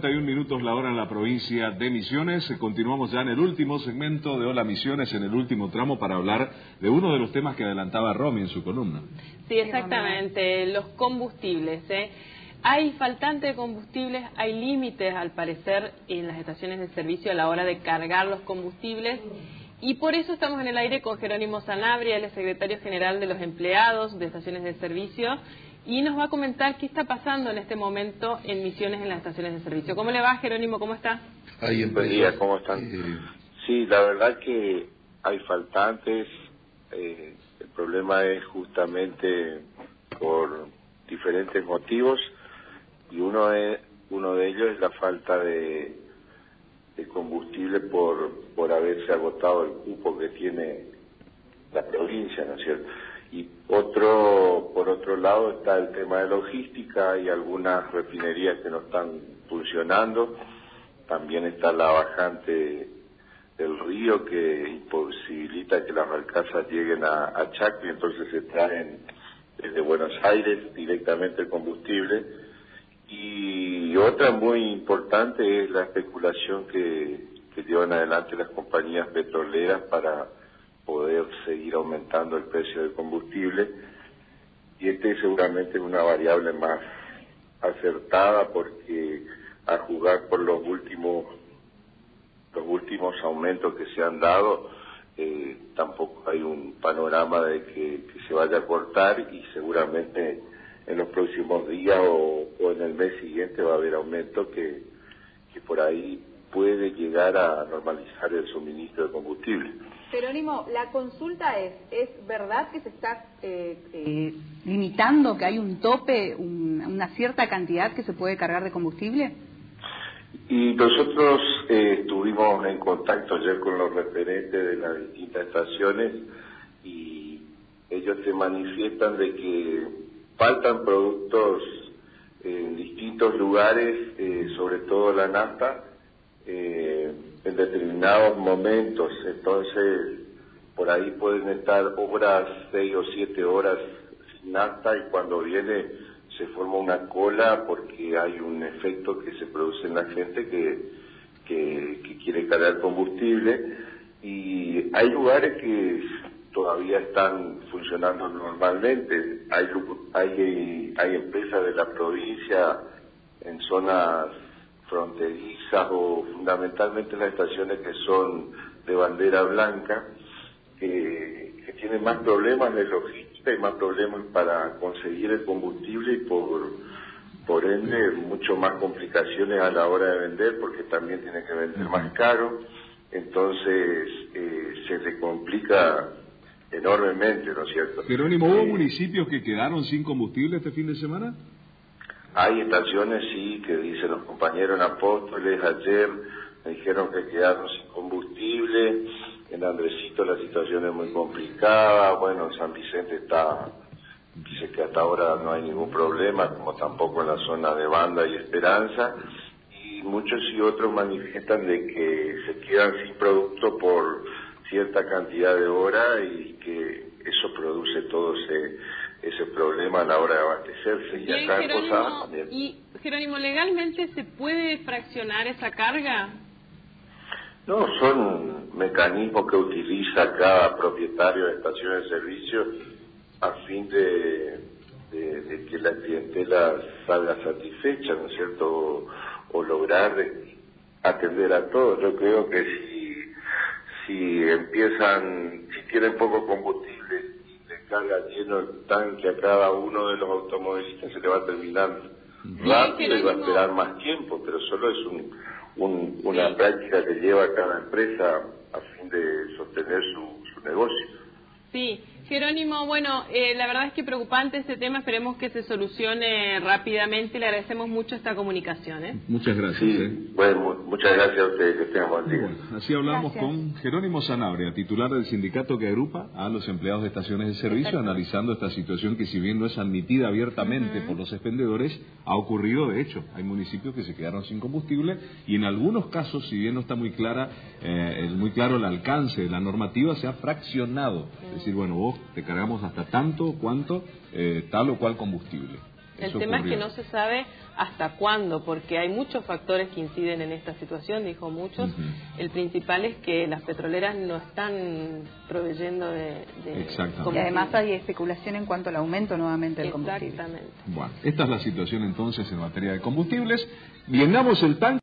31 minutos la hora en la provincia de Misiones. Continuamos ya en el último segmento de Hola Misiones, en el último tramo, para hablar de uno de los temas que adelantaba Romy en su columna. Sí, exactamente, los combustibles. ¿eh? Hay faltante de combustibles, hay límites al parecer en las estaciones de servicio a la hora de cargar los combustibles. Y por eso estamos en el aire con Jerónimo Sanabria, el secretario general de los empleados de estaciones de servicio y nos va a comentar qué está pasando en este momento en misiones en las estaciones de servicio. ¿Cómo le va, Jerónimo? ¿Cómo está? Ahí Buen día, ¿cómo están? Sí, la verdad que hay faltantes. Eh, el problema es justamente por diferentes motivos y uno es uno de ellos es la falta de, de combustible por por haberse agotado el cupo que tiene la provincia, ¿no es cierto? Y otro, por otro lado, está el tema de logística, hay algunas refinerías que no están funcionando, también está la bajante del río que imposibilita que las barcazas lleguen a, a Chacri, entonces se traen desde Buenos Aires directamente combustible. Y otra muy importante es la especulación que llevan adelante las compañías petroleras para poder seguir aumentando el precio del combustible. Y este seguramente es una variable más acertada porque a jugar por los últimos los últimos aumentos que se han dado eh, tampoco hay un panorama de que, se vaya a cortar y seguramente en los próximos días o, o en el mes siguiente va a haber aumento que, que por ahí puede llegar a normalizar el suministro de combustible. Jerónimo, la consulta es, ¿es verdad que se está eh, eh, limitando, que hay un tope, una cierta cantidad que se puede cargar de combustible? Y nosotros eh, estuvimos en contacto ayer con los referentes de las distintas estaciones y ellos se manifiestan de que faltan productos en distintos lugares, sobre todo la nafta, eh, en determinados momentos. Entonces, por ahí pueden estar obras seis o siete horas sin nafta y cuando viene se forma una cola porque hay un efecto que se produce en la gente que, que, quiere cargar combustible y hay lugares que todavía están funcionando normalmente. Hay, hay, hay empresas de la provincia en zonas fronterizas o fundamentalmente las estaciones que son de bandera blanca, que, tienen más problemas de logística y más problemas para conseguir el combustible y por, por ende mucho más complicaciones a la hora de vender porque también tiene que vender más caro, entonces eh, se le complica enormemente, ¿no es cierto? Jerónimo, ¿hubo eh, municipios que quedaron sin combustible este fin de semana? Hay estaciones, sí, que dicen los compañeros Apóstoles, ayer me dijeron que quedaron sin combustible, en Andresito la situación es muy complicada, bueno, en San Vicente está, dice que hasta ahora no hay ningún problema, como tampoco en la zona de Banda y Esperanza, y muchos y otros manifiestan de que se quedan sin producto por cierta cantidad de horas y que eso produce todo ese ese problema a la hora de abastecerse. Y, acá Jerónimo, ¿Y Jerónimo, legalmente se puede fraccionar esa carga? No, son mecanismos que utiliza cada propietario de estaciones de servicio a fin de, de, que la clientela salga satisfecha, ¿no es cierto? O, lograr atender a todos. Yo creo que si, si empiezan, si tienen poco combustible carga lleno el tanque a cada uno de los automovilistas, se le va a terminar rápido y va a esperar más tiempo, pero solo es un, una práctica que lleva cada empresa a fin de sostener su, su negocio. Sí, Jerónimo, bueno, eh, la verdad es que preocupante este tema, esperemos que se solucione rápidamente. Le agradecemos mucho esta comunicación. ¿eh? Muchas gracias. ¿eh? bueno, muchas gracias a ustedes, que estén buen así hablamos con Jerónimo Sanabria, titular del sindicato que agrupa a los empleados de estaciones de servicio, analizando esta situación que si bien no es admitida abiertamente por los expendedores, ha ocurrido de hecho. Hay municipios que se quedaron sin combustible y en algunos casos, si bien no está muy clara, es muy claro el alcance de la normativa, se ha fraccionado. Es decir, bueno, vos te cargamos hasta tanto, cuanto, eh, tal o cual combustible. El tema es que no se sabe hasta cuándo, porque hay muchos factores que inciden en esta situación, dijo muchos. El principal es que las petroleras no están proveyendo de... de y además hay especulación en cuanto al aumento nuevamente del combustible. Exactamente. Bueno, esta es la situación entonces en materia de combustibles. Llenamos el tanque.